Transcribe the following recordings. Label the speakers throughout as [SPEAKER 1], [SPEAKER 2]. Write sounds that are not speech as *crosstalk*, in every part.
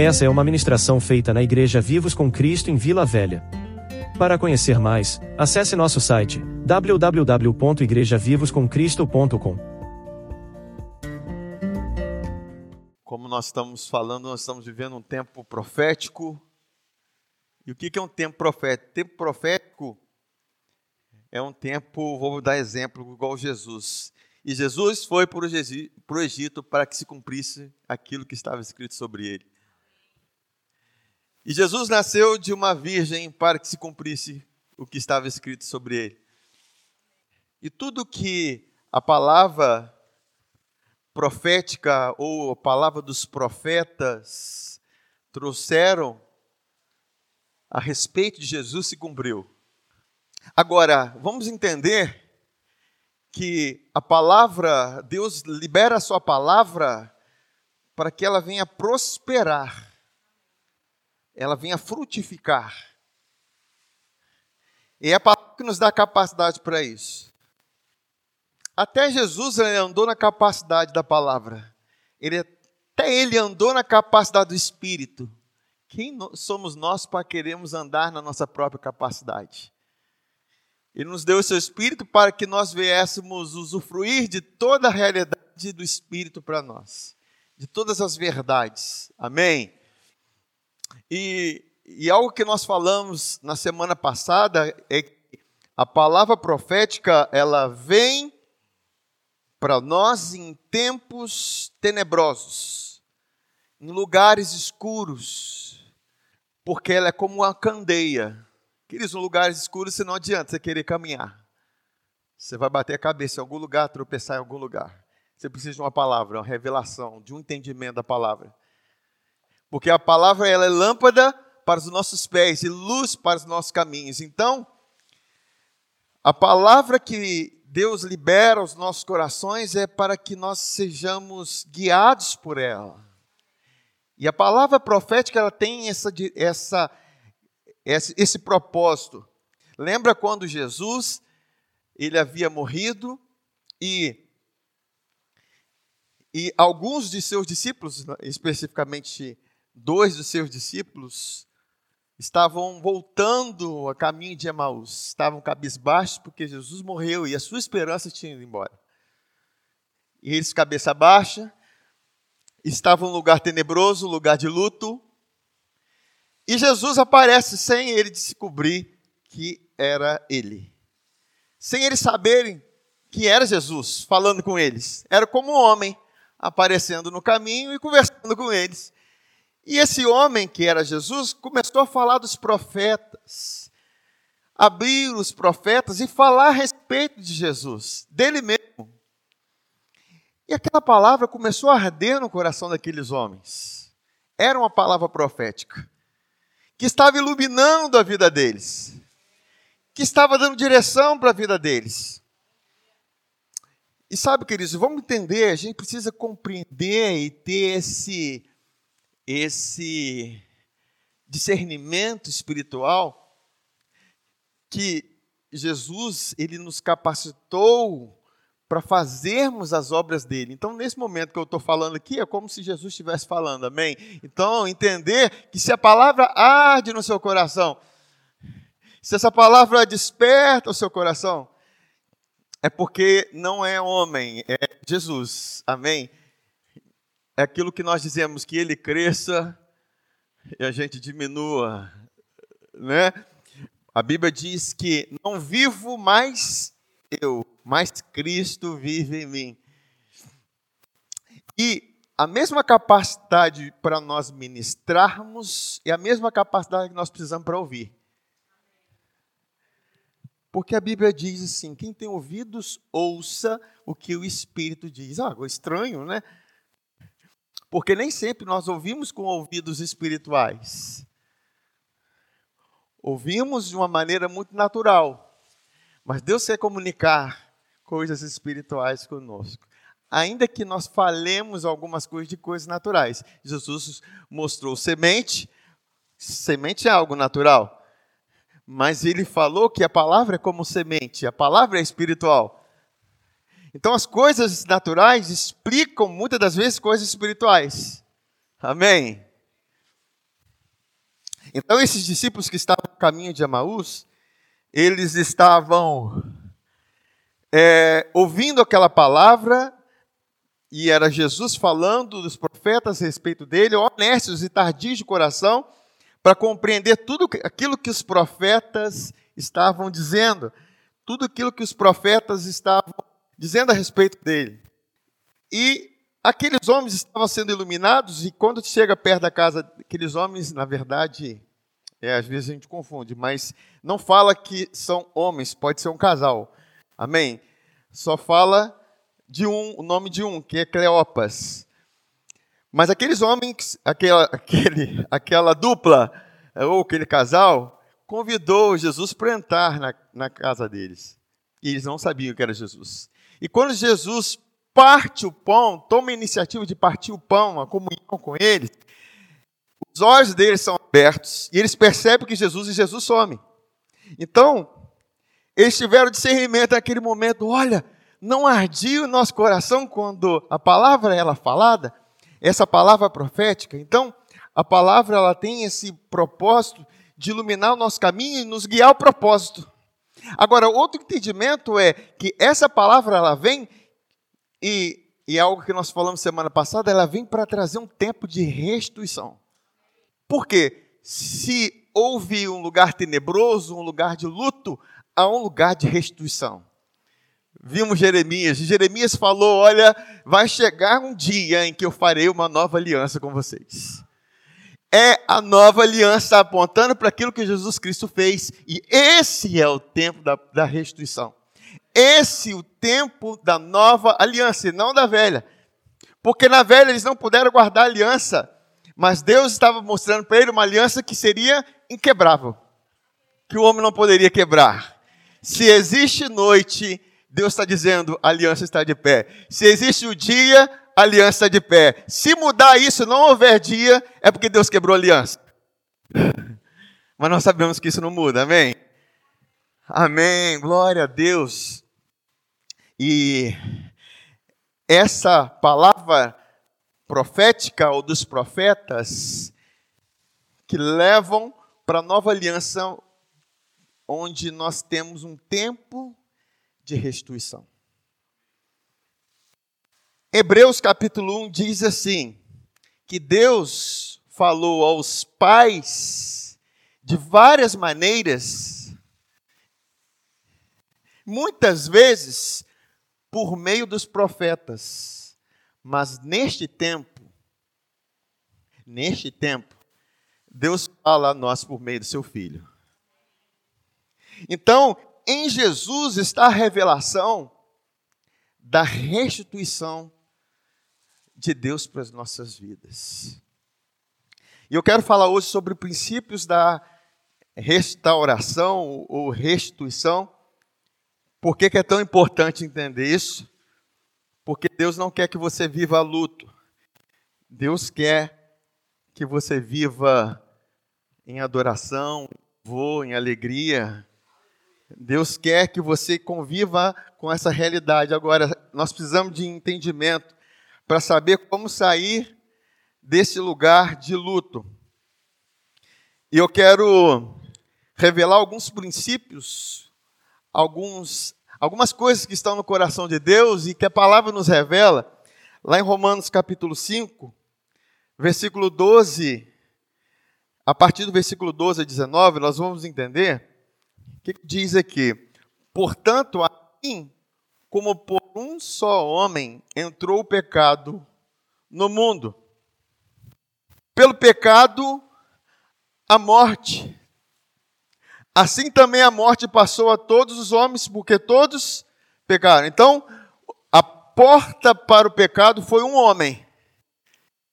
[SPEAKER 1] Essa é uma ministração feita na Igreja Vivos com Cristo em Vila Velha. Para conhecer mais, acesse nosso site www.igrejavivoscomcristo.com.
[SPEAKER 2] Como nós estamos falando, nós estamos vivendo um tempo profético. E o que é um tempo profético? Tempo profético é um tempo, vou dar exemplo, igual Jesus. E Jesus foi para o Egito para que se cumprisse aquilo que estava escrito sobre ele. E Jesus nasceu de uma virgem para que se cumprisse o que estava escrito sobre ele. E tudo que a palavra profética ou a palavra dos profetas trouxeram a respeito de Jesus se cumpriu. Agora, vamos entender que a palavra, Deus libera a sua palavra para que ela venha prosperar ela venha frutificar. E é a palavra que nos dá capacidade para isso. Até Jesus andou na capacidade da palavra. Ele, até ele andou na capacidade do Espírito. Quem somos nós para queremos andar na nossa própria capacidade? Ele nos deu o seu Espírito para que nós viéssemos usufruir de toda a realidade do Espírito para nós, de todas as verdades. Amém? E, e algo que nós falamos na semana passada é que a palavra profética ela vem para nós em tempos tenebrosos, em lugares escuros, porque ela é como uma candeia. Queridos, em lugares escuros você não adianta você querer caminhar. Você vai bater a cabeça em algum lugar, tropeçar em algum lugar. Você precisa de uma palavra, uma revelação, de um entendimento da palavra. Porque a palavra ela é lâmpada para os nossos pés e luz para os nossos caminhos. Então, a palavra que Deus libera aos nossos corações é para que nós sejamos guiados por ela. E a palavra profética ela tem essa, essa, esse, esse propósito. Lembra quando Jesus ele havia morrido e e alguns de seus discípulos, especificamente dois dos seus discípulos estavam voltando a caminho de Emaús, estavam cabisbaixos porque Jesus morreu e a sua esperança tinha ido embora. E eles, cabeça baixa, estavam em um lugar tenebroso, lugar de luto, e Jesus aparece sem ele descobrir que era ele. Sem eles saberem que era Jesus falando com eles. Era como um homem aparecendo no caminho e conversando com eles. E esse homem, que era Jesus, começou a falar dos profetas, abrir os profetas e falar a respeito de Jesus, dele mesmo. E aquela palavra começou a arder no coração daqueles homens. Era uma palavra profética, que estava iluminando a vida deles, que estava dando direção para a vida deles. E sabe, queridos, vamos entender, a gente precisa compreender e ter esse esse discernimento espiritual que Jesus ele nos capacitou para fazermos as obras dele. Então, nesse momento que eu estou falando aqui, é como se Jesus estivesse falando, amém? Então, entender que se a palavra arde no seu coração, se essa palavra desperta o seu coração, é porque não é homem, é Jesus, amém? É aquilo que nós dizemos, que ele cresça e a gente diminua, né? A Bíblia diz que não vivo mais eu, mas Cristo vive em mim. E a mesma capacidade para nós ministrarmos é a mesma capacidade que nós precisamos para ouvir. Porque a Bíblia diz assim: quem tem ouvidos, ouça o que o Espírito diz. Ah, estranho, né? Porque nem sempre nós ouvimos com ouvidos espirituais. Ouvimos de uma maneira muito natural. Mas Deus quer comunicar coisas espirituais conosco. Ainda que nós falemos algumas coisas de coisas naturais. Jesus mostrou semente, semente é algo natural. Mas ele falou que a palavra é como semente, a palavra é espiritual. Então, as coisas naturais explicam muitas das vezes coisas espirituais. Amém? Então, esses discípulos que estavam no caminho de Emaús, eles estavam é, ouvindo aquela palavra, e era Jesus falando dos profetas a respeito dele, honestos e tardios de coração, para compreender tudo aquilo que os profetas estavam dizendo, tudo aquilo que os profetas estavam dizendo a respeito dele. E aqueles homens estavam sendo iluminados, e quando chega perto da casa daqueles homens, na verdade, é, às vezes a gente confunde, mas não fala que são homens, pode ser um casal. Amém? Só fala de um, o nome de um, que é Cleopas. Mas aqueles homens, aquela, *laughs* aquele, aquela dupla, ou aquele casal, convidou Jesus para entrar na, na casa deles. E eles não sabiam que era Jesus. E quando Jesus parte o pão, toma a iniciativa de partir o pão, a comunhão com eles, os olhos deles são abertos e eles percebem que Jesus e Jesus some. Então, eles tiveram discernimento naquele momento, olha, não ardia o nosso coração quando a palavra ela falada, essa palavra profética. Então, a palavra ela tem esse propósito de iluminar o nosso caminho e nos guiar ao propósito. Agora, outro entendimento é que essa palavra ela vem e, e é algo que nós falamos semana passada, ela vem para trazer um tempo de restituição. Por quê? Se houve um lugar tenebroso, um lugar de luto, há um lugar de restituição. Vimos Jeremias, e Jeremias falou: Olha, vai chegar um dia em que eu farei uma nova aliança com vocês. É a nova aliança apontando para aquilo que Jesus Cristo fez, e esse é o tempo da, da restituição. Esse o tempo da nova aliança, e não da velha. Porque na velha eles não puderam guardar a aliança, mas Deus estava mostrando para ele uma aliança que seria inquebrável, que o homem não poderia quebrar. Se existe noite, Deus está dizendo, a aliança está de pé. Se existe o dia, aliança de pé. Se mudar isso, não houver dia, é porque Deus quebrou a aliança. *laughs* Mas nós sabemos que isso não muda, amém? Amém, glória a Deus. E essa palavra profética ou dos profetas que levam para a nova aliança, onde nós temos um tempo de restituição. Hebreus capítulo 1 diz assim: que Deus falou aos pais de várias maneiras, muitas vezes por meio dos profetas, mas neste tempo, neste tempo, Deus fala a nós por meio do seu filho. Então, em Jesus está a revelação da restituição de Deus para as nossas vidas. E eu quero falar hoje sobre princípios da restauração ou restituição por que, que é tão importante entender isso? Porque Deus não quer que você viva luto. Deus quer que você viva em adoração, vou em alegria. Deus quer que você conviva com essa realidade. Agora, nós precisamos de entendimento para saber como sair desse lugar de luto. E eu quero revelar alguns princípios alguns, algumas coisas que estão no coração de Deus e que a palavra nos revela, lá em Romanos capítulo 5, versículo 12, a partir do versículo 12 a 19, nós vamos entender o que diz aqui. Portanto, assim como por um só homem entrou o pecado no mundo, pelo pecado, a morte. Assim também a morte passou a todos os homens, porque todos pecaram. Então, a porta para o pecado foi um homem.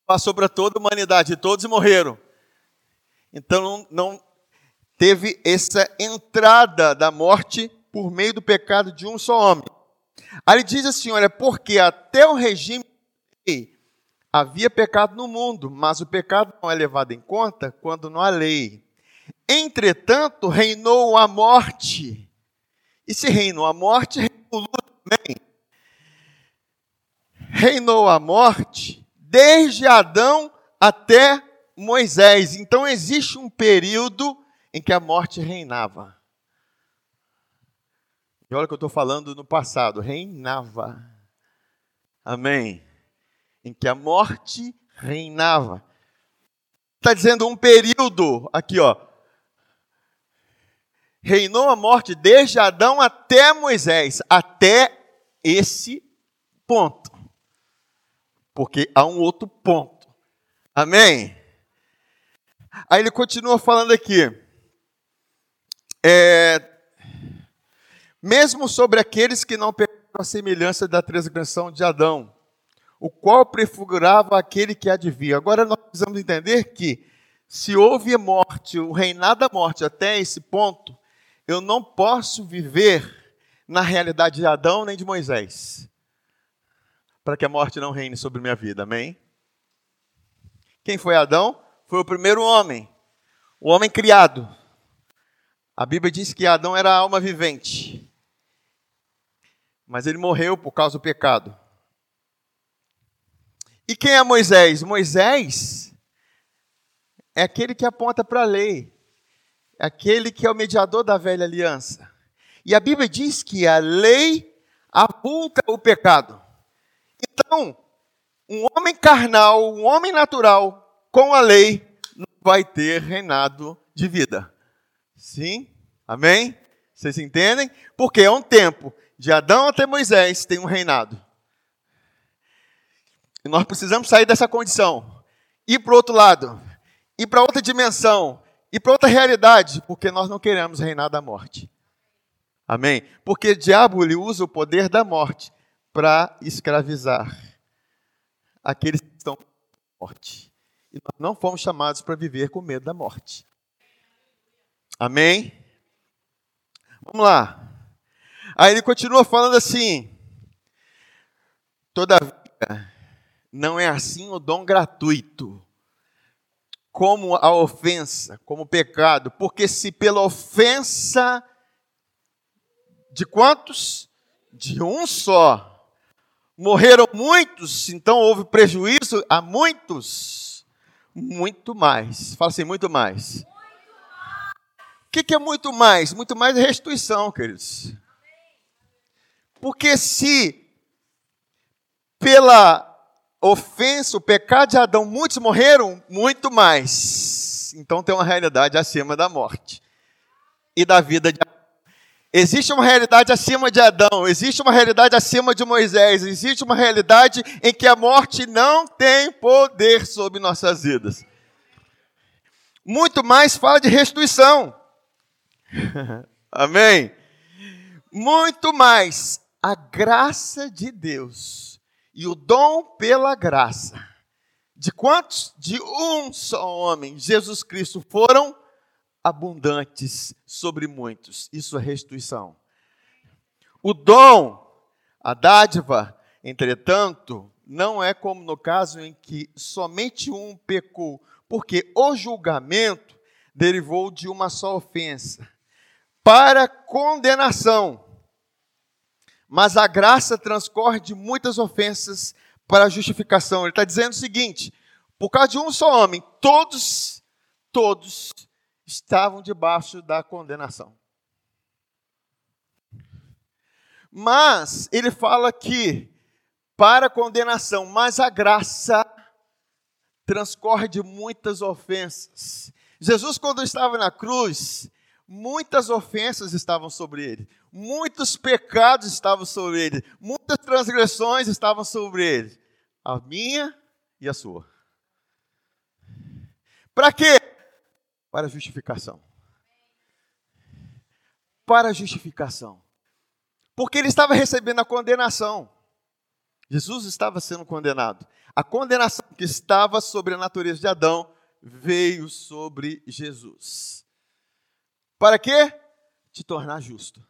[SPEAKER 2] Passou para toda a humanidade, todos morreram. Então, não teve essa entrada da morte por meio do pecado de um só homem. Aí ele diz assim: olha, porque até o regime havia pecado no mundo, mas o pecado não é levado em conta quando não há lei. Entretanto, reinou a morte. E se reinou a morte, reinou o luto também. Reinou a morte desde Adão até Moisés. Então existe um período em que a morte reinava. E olha que eu estou falando no passado, reinava. Amém. Em que a morte reinava. Está dizendo um período, aqui ó. Reinou a morte desde Adão até Moisés, até esse ponto. Porque há um outro ponto. Amém? Aí ele continua falando aqui. É, mesmo sobre aqueles que não perderam a semelhança da transgressão de Adão, o qual prefigurava aquele que advia. Agora nós precisamos entender que se houve morte, o reinado da morte até esse ponto, eu não posso viver na realidade de Adão nem de Moisés, para que a morte não reine sobre minha vida, amém? Quem foi Adão? Foi o primeiro homem, o homem criado. A Bíblia diz que Adão era alma vivente, mas ele morreu por causa do pecado. E quem é Moisés? Moisés é aquele que aponta para a lei, é aquele que é o mediador da velha aliança. E a Bíblia diz que a lei apunta o pecado. Então, um homem carnal, um homem natural, com a lei, não vai ter reinado de vida. Sim? Amém? Vocês entendem? Porque é um tempo de Adão até Moisés tem um reinado. E nós precisamos sair dessa condição, ir para o outro lado, ir para outra dimensão, ir para outra realidade, porque nós não queremos reinar da morte. Amém? Porque o diabo ele usa o poder da morte para escravizar aqueles que estão com morte. E nós não fomos chamados para viver com medo da morte. Amém? Vamos lá. Aí ele continua falando assim: Todavia, não é assim o dom gratuito, como a ofensa, como o pecado, porque se pela ofensa de quantos? De um só. Morreram muitos, então houve prejuízo a muitos. Muito mais. Fala assim, muito mais. O que, que é muito mais? Muito mais é restituição, queridos. Porque se pela ofensa, o pecado de Adão, muitos morreram, muito mais. Então tem uma realidade acima da morte e da vida de Existe uma realidade acima de Adão, existe uma realidade acima de Moisés, existe uma realidade em que a morte não tem poder sobre nossas vidas. Muito mais fala de restituição. *laughs* Amém? Muito mais a graça de Deus e o dom pela graça. De quantos? De um só homem, Jesus Cristo, foram abundantes sobre muitos. Isso é restituição. O dom, a dádiva, entretanto, não é como no caso em que somente um pecou, porque o julgamento derivou de uma só ofensa para condenação. Mas a graça transcorre de muitas ofensas para a justificação. Ele está dizendo o seguinte: por causa de um só homem, todos, todos estavam debaixo da condenação. Mas ele fala que para condenação, mas a graça transcorre de muitas ofensas. Jesus, quando estava na cruz, muitas ofensas estavam sobre ele, muitos pecados estavam sobre ele, muitas transgressões estavam sobre ele, a minha e a sua. Para quê? para justificação. Para justificação. Porque ele estava recebendo a condenação. Jesus estava sendo condenado. A condenação que estava sobre a natureza de Adão veio sobre Jesus. Para quê? Te tornar justo.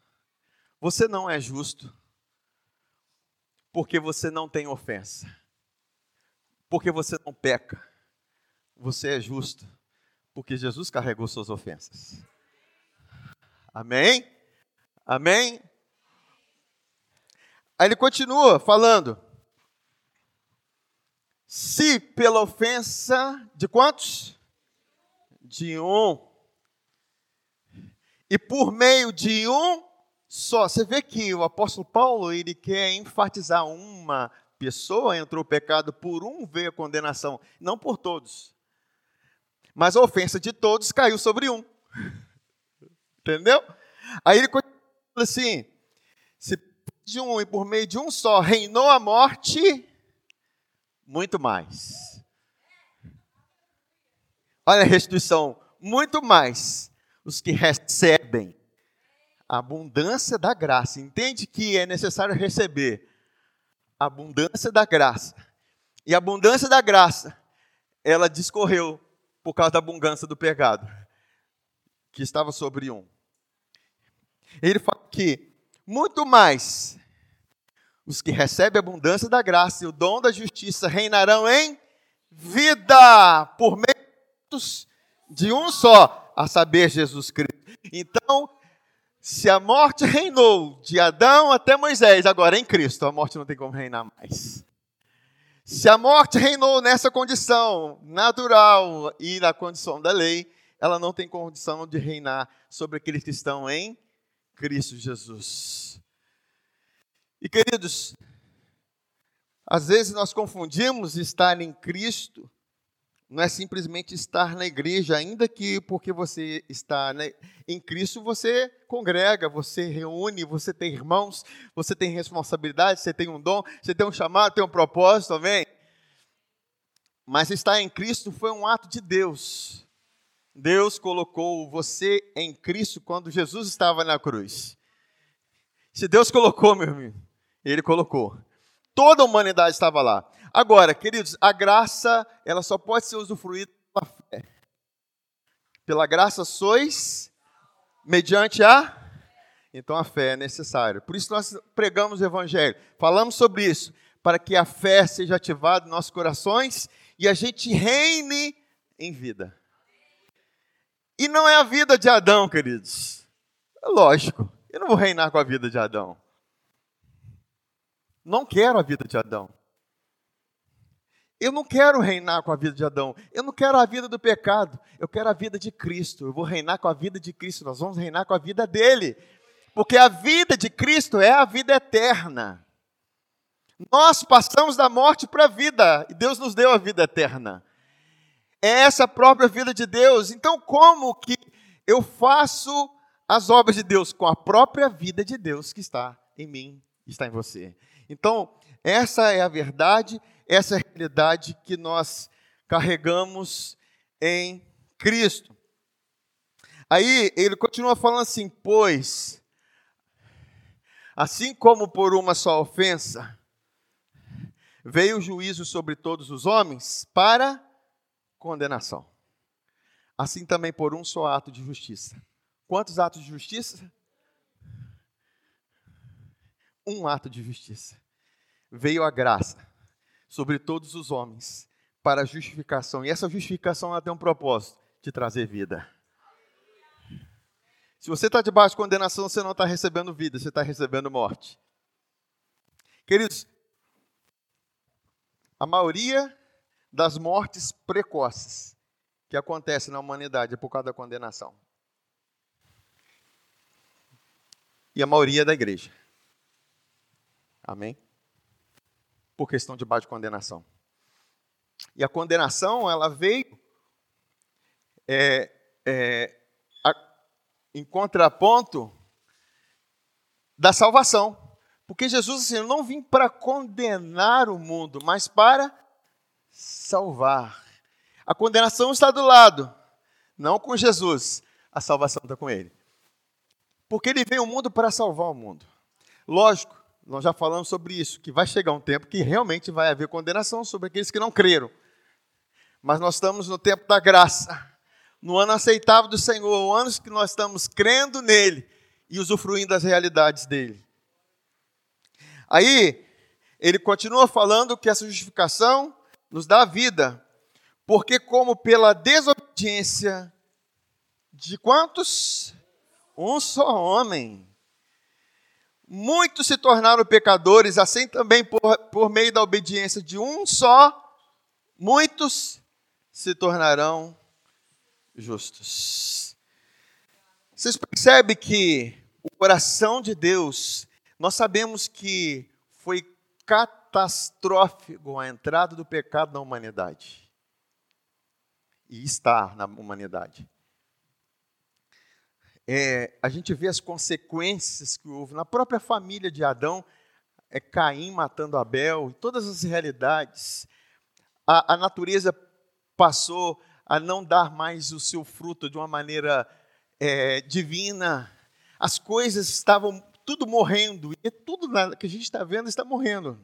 [SPEAKER 2] Você não é justo porque você não tem ofensa. Porque você não peca. Você é justo porque Jesus carregou suas ofensas. Amém? Amém? Aí ele continua falando. Se pela ofensa de quantos? De um. E por meio de um só. Você vê que o apóstolo Paulo, ele quer enfatizar uma pessoa, entrou o pecado por um, veio a condenação, não por todos. Mas a ofensa de todos caiu sobre um. *laughs* Entendeu? Aí ele continua assim: se de um e por meio de um só reinou a morte, muito mais. Olha a restituição, muito mais os que recebem a abundância da graça. Entende que é necessário receber a abundância da graça. E a abundância da graça, ela discorreu por causa da abundância do pecado que estava sobre um. Ele fala que muito mais os que recebem a abundância da graça e o dom da justiça reinarão em vida por meio de um só, a saber, Jesus Cristo. Então, se a morte reinou de Adão até Moisés, agora em Cristo, a morte não tem como reinar mais. Se a morte reinou nessa condição natural e na condição da lei, ela não tem condição de reinar sobre aqueles que estão em Cristo Jesus. E queridos, às vezes nós confundimos estar em Cristo, não é simplesmente estar na igreja, ainda que porque você está em Cristo, você congrega, você reúne, você tem irmãos, você tem responsabilidade, você tem um dom, você tem um chamado, tem um propósito também. Mas estar em Cristo foi um ato de Deus. Deus colocou você em Cristo quando Jesus estava na cruz. Se Deus colocou, meu irmão, Ele colocou. Toda a humanidade estava lá. Agora, queridos, a graça, ela só pode ser usufruída pela fé. Pela graça sois mediante a então a fé é necessária. Por isso nós pregamos o evangelho, falamos sobre isso, para que a fé seja ativada em nossos corações e a gente reine em vida. E não é a vida de Adão, queridos. É lógico, eu não vou reinar com a vida de Adão. Não quero a vida de Adão. Eu não quero reinar com a vida de Adão. Eu não quero a vida do pecado. Eu quero a vida de Cristo. Eu vou reinar com a vida de Cristo. Nós vamos reinar com a vida dele. Porque a vida de Cristo é a vida eterna. Nós passamos da morte para a vida. E Deus nos deu a vida eterna é essa própria vida de Deus. Então, como que eu faço as obras de Deus? Com a própria vida de Deus que está em mim, está em você. Então, essa é a verdade, essa é realidade que nós carregamos em Cristo. Aí ele continua falando assim: pois, assim como por uma só ofensa veio o juízo sobre todos os homens, para condenação. Assim também por um só ato de justiça. Quantos atos de justiça? Um ato de justiça. Veio a graça sobre todos os homens para a justificação. E essa justificação ela tem um propósito: de trazer vida. Se você está debaixo de condenação, você não está recebendo vida, você está recebendo morte. Queridos, a maioria das mortes precoces que acontecem na humanidade por causa da condenação. E a maioria é da igreja. Amém? Por questão de baixa condenação. E a condenação, ela veio é, é, a, em contraponto da salvação. Porque Jesus assim, eu não vim para condenar o mundo, mas para salvar. A condenação está do lado, não com Jesus. A salvação está com ele. Porque ele veio ao mundo para salvar o mundo. Lógico, nós já falamos sobre isso, que vai chegar um tempo que realmente vai haver condenação sobre aqueles que não creram. Mas nós estamos no tempo da graça, no ano aceitável do Senhor, o ano que nós estamos crendo nele e usufruindo das realidades dele. Aí, ele continua falando que essa justificação nos dá vida, porque como pela desobediência de quantos? Um só homem. Muitos se tornaram pecadores, assim também por, por meio da obediência de um só muitos se tornarão justos. Vocês percebem que o coração de Deus, nós sabemos que foi catastrófico a entrada do pecado na humanidade. E está na humanidade. É, a gente vê as consequências que houve na própria família de Adão, é Caim matando Abel, todas as realidades. A, a natureza passou a não dar mais o seu fruto de uma maneira é, divina. As coisas estavam tudo morrendo, e tudo que a gente está vendo está morrendo.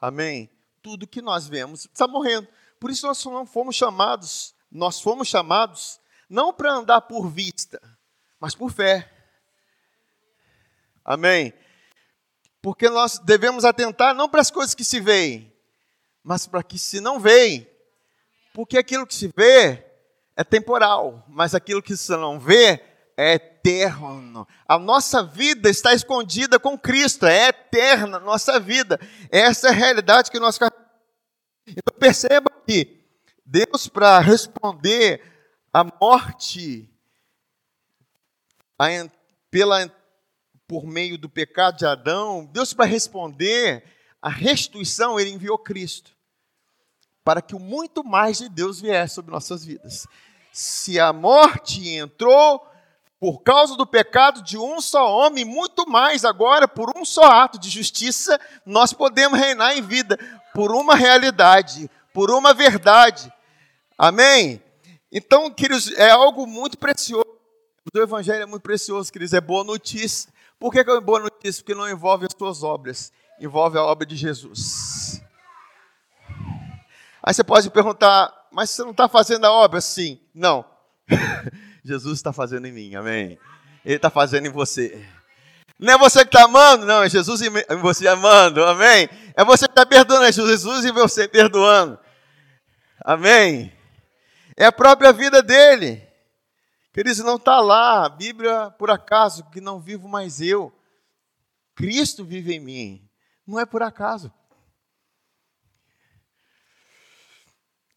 [SPEAKER 2] Amém? Tudo que nós vemos está morrendo. Por isso nós não fomos chamados, nós fomos chamados não para andar por vista, mas por fé. Amém? Porque nós devemos atentar não para as coisas que se veem, mas para que se não veem. Porque aquilo que se vê é temporal, mas aquilo que se não vê é eterno. A nossa vida está escondida com Cristo, é eterna a nossa vida. Essa é a realidade que nós Então perceba que Deus para responder à morte a, pela por meio do pecado de Adão, Deus para responder a restituição, ele enviou Cristo para que o muito mais de Deus viesse sobre nossas vidas. Se a morte entrou por causa do pecado de um só homem, muito mais agora, por um só ato de justiça, nós podemos reinar em vida, por uma realidade, por uma verdade. Amém? Então, queridos, é algo muito precioso. O Evangelho é muito precioso, queridos, é boa notícia. Por que é boa notícia? Porque não envolve as suas obras, envolve a obra de Jesus. Aí você pode perguntar, mas você não está fazendo a obra? Sim. Não. *laughs* Jesus está fazendo em mim, amém. Ele está fazendo em você. Não é você que está amando, não, é Jesus em você amando, amém. É você que está perdoando, é Jesus em você perdoando, amém. É a própria vida dele. Queridos, não está lá, a Bíblia, por acaso, que não vivo mais eu. Cristo vive em mim. Não é por acaso.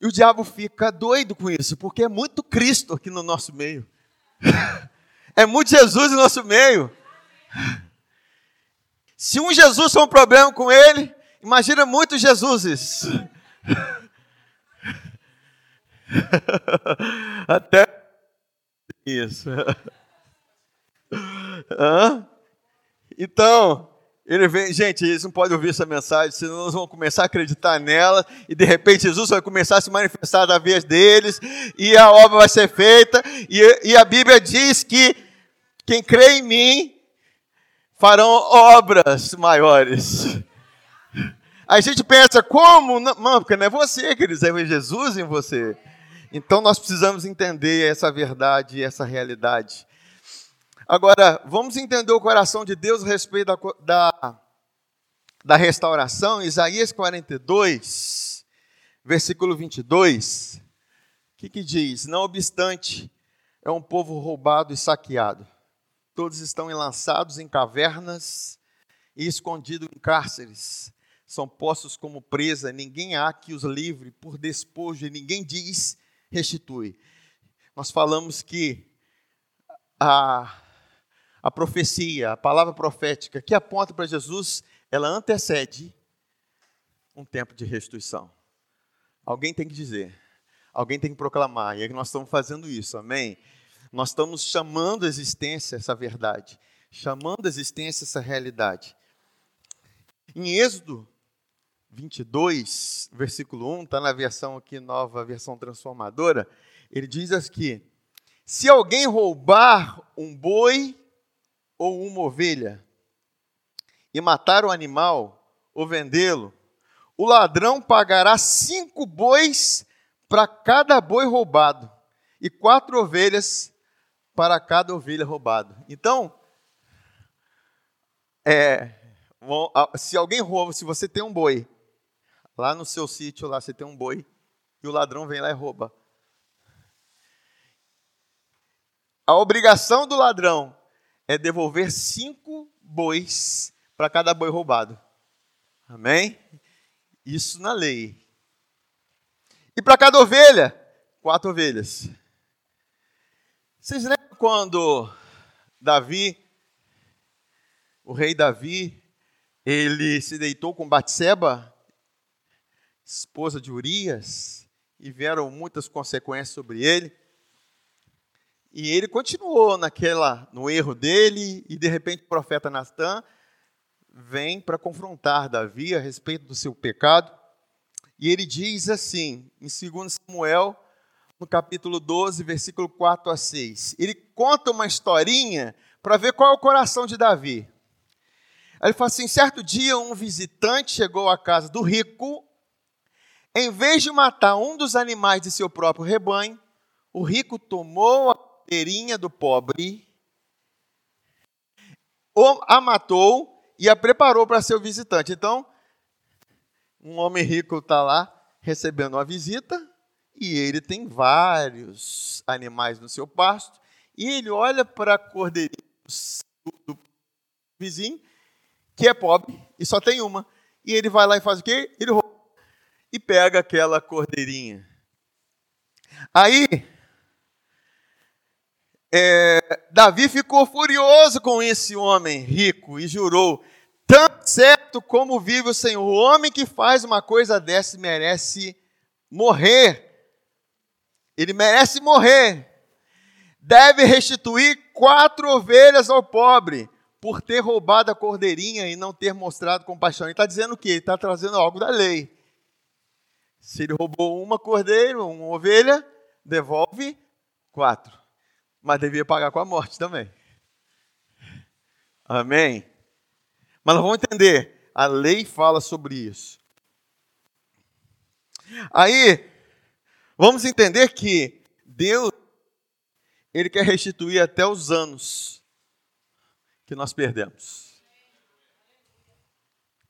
[SPEAKER 2] E o diabo fica doido com isso, porque é muito Cristo aqui no nosso meio. *laughs* É muito Jesus no nosso meio. Se um Jesus for um problema com ele, imagina muitos Jesuses. *laughs* Até isso. *laughs* Então, ele vem, gente, eles não podem ouvir essa mensagem, senão nós vamos começar a acreditar nela, e de repente Jesus vai começar a se manifestar da vez deles, e a obra vai ser feita, e, e a Bíblia diz que quem crê em mim farão obras maiores. A gente pensa, como? Não, porque não é você, queridos, é Jesus em você. Então nós precisamos entender essa verdade, essa realidade. Agora, vamos entender o coração de Deus a respeito da, da, da restauração. Isaías 42, versículo 22. O que, que diz? Não obstante, é um povo roubado e saqueado. Todos estão enlaçados em cavernas e escondidos em cárceres. São postos como presa, ninguém há que os livre por despojo, e ninguém diz restitui. Nós falamos que a a profecia, a palavra profética que aponta para Jesus, ela antecede um tempo de restituição. Alguém tem que dizer, alguém tem que proclamar, e é que nós estamos fazendo isso, amém? Nós estamos chamando a existência essa verdade, chamando a existência essa realidade. Em Êxodo 22, versículo 1, está na versão aqui, nova versão transformadora, ele diz aqui: Se alguém roubar um boi ou uma ovelha e matar o animal ou vendê-lo, o ladrão pagará cinco bois para cada boi roubado e quatro ovelhas para cada ovelha roubada. Então, é, se alguém rouba, se você tem um boi, lá no seu sítio, lá você tem um boi, e o ladrão vem lá e rouba. A obrigação do ladrão é devolver cinco bois para cada boi roubado. Amém? Isso na lei. E para cada ovelha, quatro ovelhas. Vocês lembram quando Davi, o rei Davi, ele se deitou com Batseba, esposa de Urias, e vieram muitas consequências sobre ele. E ele continuou naquela no erro dele, e de repente o profeta Natan vem para confrontar Davi a respeito do seu pecado. E ele diz assim, em 2 Samuel, no capítulo 12, versículo 4 a 6. Ele conta uma historinha para ver qual é o coração de Davi. Ele fala assim: certo dia, um visitante chegou à casa do rico. Em vez de matar um dos animais de seu próprio rebanho, o rico tomou a cordeirinha do pobre, a matou e a preparou para seu visitante. Então, um homem rico está lá recebendo uma visita e ele tem vários animais no seu pasto e ele olha para a cordeirinha do, do vizinho, que é pobre e só tem uma, e ele vai lá e faz o quê? Ele rouba e pega aquela cordeirinha. Aí, é, Davi ficou furioso com esse homem rico e jurou: Tão certo como vive o Senhor, o homem que faz uma coisa dessa merece morrer. Ele merece morrer. Deve restituir quatro ovelhas ao pobre por ter roubado a cordeirinha e não ter mostrado compaixão. Ele está dizendo o quê? Ele está trazendo algo da lei. Se ele roubou uma cordeira, uma ovelha, devolve quatro. Mas devia pagar com a morte também. Amém? Mas nós vamos entender, a lei fala sobre isso. Aí, vamos entender que Deus, Ele quer restituir até os anos que nós perdemos.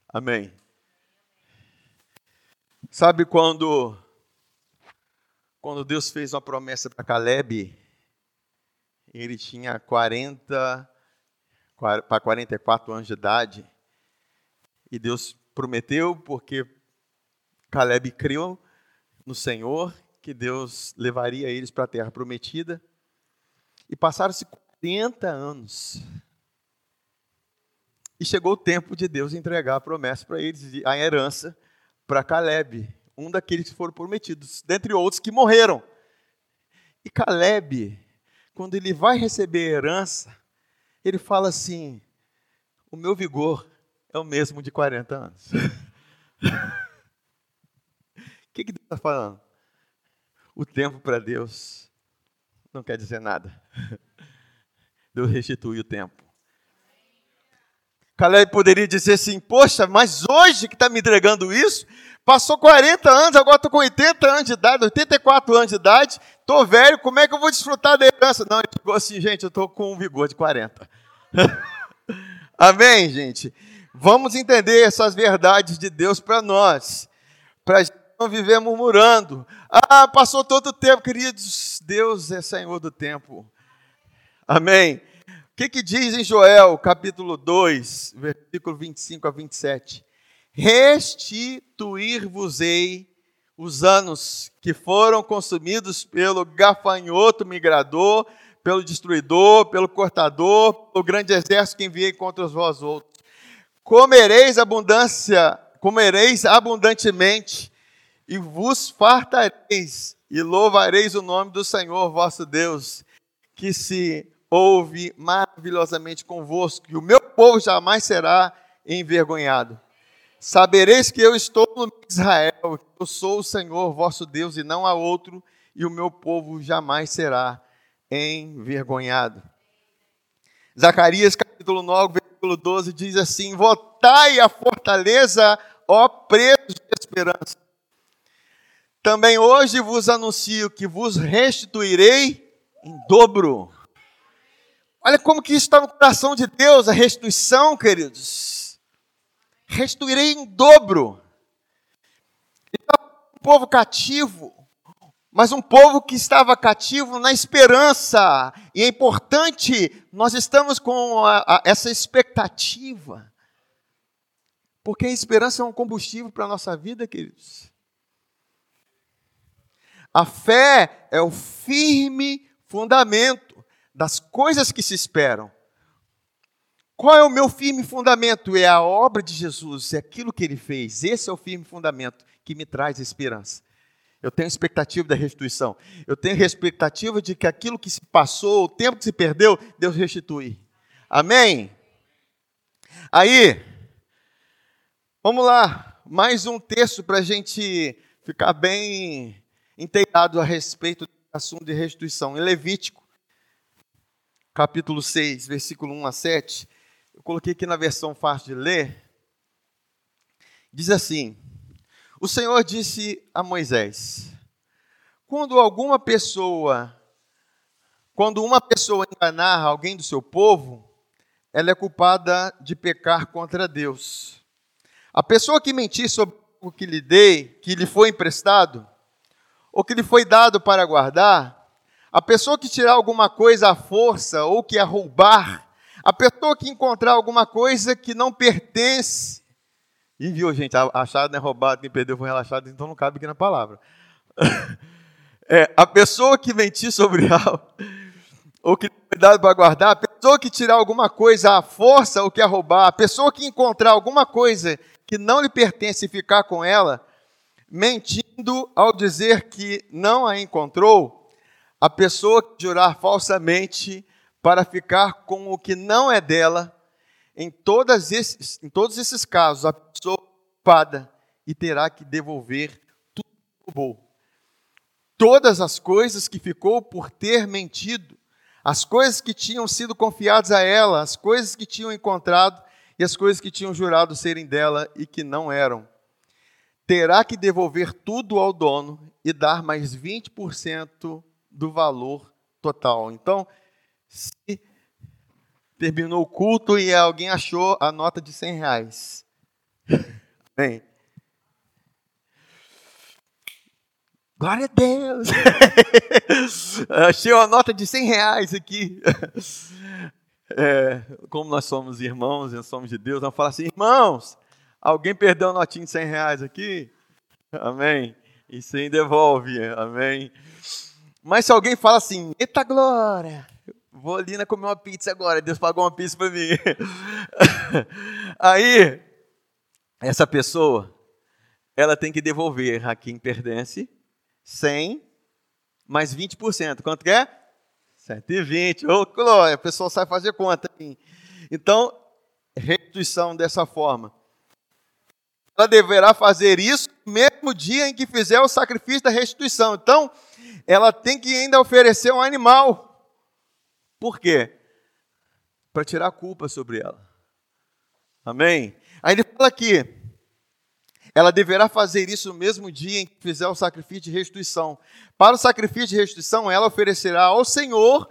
[SPEAKER 2] Amém. Sabe quando quando Deus fez uma promessa para Caleb, ele tinha 40 para 44 anos de idade. E Deus prometeu, porque Caleb creu no Senhor, que Deus levaria eles para a terra prometida. E passaram-se 40 anos. E chegou o tempo de Deus entregar a promessa para eles, a herança para Caleb, um daqueles que foram prometidos, dentre outros que morreram. E Caleb, quando ele vai receber a herança, ele fala assim: o meu vigor é o mesmo de 40 anos. O *laughs* que, que Deus está falando? O tempo para Deus não quer dizer nada. *laughs* Deus restitui o tempo. Caleb poderia dizer assim: Poxa, mas hoje que está me entregando isso, passou 40 anos, agora estou com 80 anos de idade, 84 anos de idade, estou velho, como é que eu vou desfrutar da herança? Não, ele ficou assim, gente, eu estou com um vigor de 40. *laughs* Amém, gente? Vamos entender essas verdades de Deus para nós, para não viver murmurando. Ah, passou todo o tempo, queridos. Deus é Senhor do tempo. Amém. O que, que diz em Joel, capítulo 2, versículo 25 a 27? Restituir-vos-ei os anos que foram consumidos pelo gafanhoto migrador, pelo destruidor, pelo cortador, pelo grande exército que enviei contra vós outros. Comereis abundância, comereis abundantemente e vos fartareis e louvareis o nome do Senhor vosso Deus, que se ouve maravilhosamente convosco, e o meu povo jamais será envergonhado. Sabereis que eu estou no Israel, que eu sou o Senhor vosso Deus e não há outro, e o meu povo jamais será envergonhado. Zacarias capítulo 9, versículo 12 diz assim: Votai a fortaleza, ó presos de esperança. Também hoje vos anuncio que vos restituirei em dobro. Olha como que isso está no coração de Deus, a restituição, queridos. Restituirei em dobro. O povo cativo, mas um povo que estava cativo na esperança. E é importante, nós estamos com a, a, essa expectativa. Porque a esperança é um combustível para a nossa vida, queridos. A fé é o firme fundamento das coisas que se esperam. Qual é o meu firme fundamento? É a obra de Jesus, é aquilo que ele fez. Esse é o firme fundamento que me traz esperança. Eu tenho expectativa da restituição. Eu tenho expectativa de que aquilo que se passou, o tempo que se perdeu, Deus restitui. Amém? Aí, vamos lá. Mais um texto para a gente ficar bem inteirado a respeito do assunto de restituição. Em Levítico, capítulo 6, versículo 1 a 7 eu coloquei aqui na versão fácil de ler, diz assim: O Senhor disse a Moisés: Quando alguma pessoa, quando uma pessoa enganar alguém do seu povo, ela é culpada de pecar contra Deus. A pessoa que mentir sobre o que lhe dei, que lhe foi emprestado, ou que lhe foi dado para guardar, a pessoa que tirar alguma coisa à força ou que a roubar, a pessoa que encontrar alguma coisa que não pertence, e viu, gente, achado não é roubado, quem perdeu foi relaxado, então não cabe aqui na palavra. *laughs* É, a pessoa que mentir sobre *laughs* algo, ou que foi dado para guardar, a pessoa que tirar alguma coisa à força ou que a roubar, a pessoa que encontrar alguma coisa que não lhe pertence e ficar com ela, mentindo ao dizer que não a encontrou, a pessoa que jurar falsamente para ficar com o que não é dela, em, todas esses, em todos esses casos, a pessoa culpada e terá que devolver tudo que roubou. Todas as coisas que ficou por ter mentido, as coisas que tinham sido confiadas a ela, as coisas que tinham encontrado e as coisas que tinham jurado serem dela e que não eram. Terá que devolver tudo ao dono e dar mais 20% do valor total. Então, se terminou o culto e alguém achou a nota de 100 reais. Bem. Glória a Deus! *laughs* Achei uma nota de 100 reais aqui. *laughs* É, como nós somos irmãos e somos de Deus, vamos falar assim: irmãos, alguém perdeu a notinha de 100 reais aqui? Amém? E sim devolve, amém? Mas se alguém fala assim: eita glória! Vou ali na comer uma pizza agora. Deus pagou uma pizza para mim. *laughs* Aí, essa pessoa, ela tem que devolver a quem pertence 100 mais 20%. Quanto que é? 120. Ô, Glória, a pessoa sabe fazer conta. Então, restituição dessa forma. Ela deverá fazer isso no mesmo dia em que fizer o sacrifício da restituição. Então, ela tem que ainda oferecer um animal por quê? Para tirar a culpa sobre ela. Amém? Aí ele fala aqui: ela deverá fazer isso no mesmo dia em que fizer o sacrifício de restituição. Para o sacrifício de restituição, ela oferecerá ao Senhor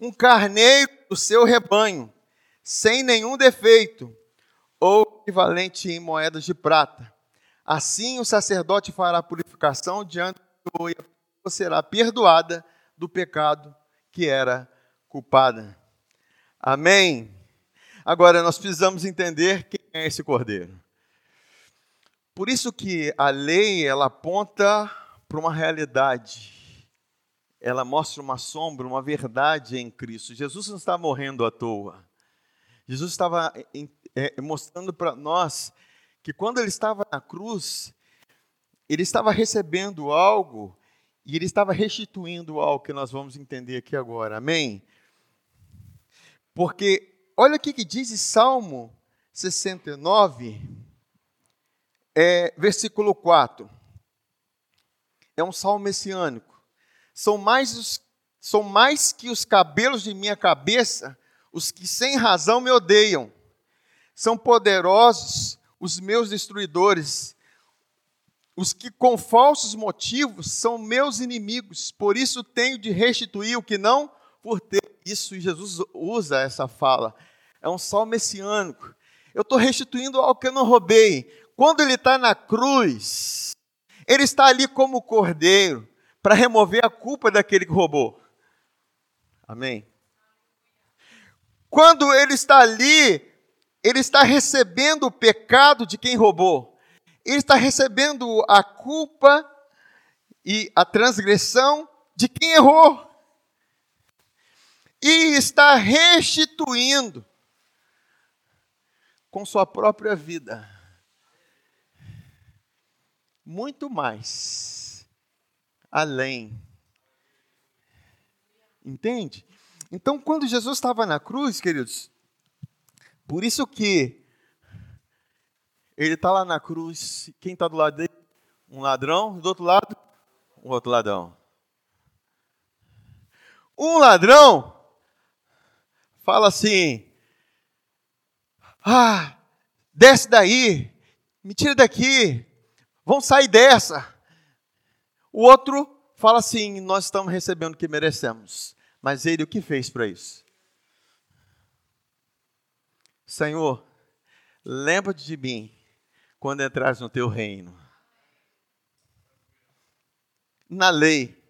[SPEAKER 2] um carneiro do seu rebanho, sem nenhum defeito, ou equivalente em moedas de prata. Assim o sacerdote fará purificação diante do Senhor e a será perdoada do pecado que era culpada. Amém? Agora, nós precisamos entender quem é esse cordeiro. Por isso que a lei, ela aponta para uma realidade. Ela mostra uma sombra, uma verdade em Cristo. Jesus não está morrendo à toa. Jesus estava é, mostrando para nós que quando ele estava na cruz, ele estava recebendo algo e ele estava restituindo algo que nós vamos entender aqui agora. Amém? Porque olha o que, diz Salmo 69, é, versículo 4. É um salmo messiânico. São mais, os, são mais que os cabelos de minha cabeça os que sem razão me odeiam. São poderosos os meus destruidores, os que com falsos motivos são meus inimigos. Por isso tenho de restituir o que não por ter isso, e Jesus usa essa fala. É um salmo messiânico. Eu estou restituindo algo que eu não roubei. Quando ele está na cruz, ele está ali como cordeiro para remover a culpa daquele que roubou. Amém? Quando ele está ali, ele está recebendo o pecado de quem roubou. Ele está recebendo a culpa e a transgressão de quem errou. E está restituindo com sua própria vida muito mais além. Entende? Então, quando Jesus estava na cruz, queridos, por isso que ele está lá na cruz, quem está do lado dele? Um ladrão, do outro lado, um outro ladrão. Um ladrão fala assim: Ah, desce daí, me tira daqui, vão sair dessa. O outro fala assim: Nós estamos recebendo o que merecemos. Mas ele o que fez para isso? Senhor, lembra-te de mim quando entrares no teu reino. Na lei,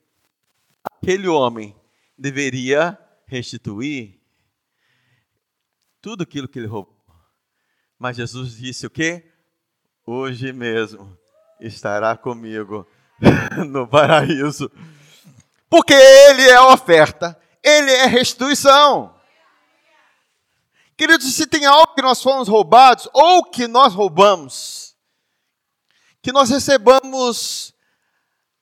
[SPEAKER 2] aquele homem deveria restituir tudo aquilo que ele roubou. Mas Jesus disse o quê? Hoje mesmo estará comigo *laughs* no paraíso. Porque ele é oferta, ele é restituição. Queridos, se tem algo que nós fomos roubados ou que nós roubamos, que nós recebamos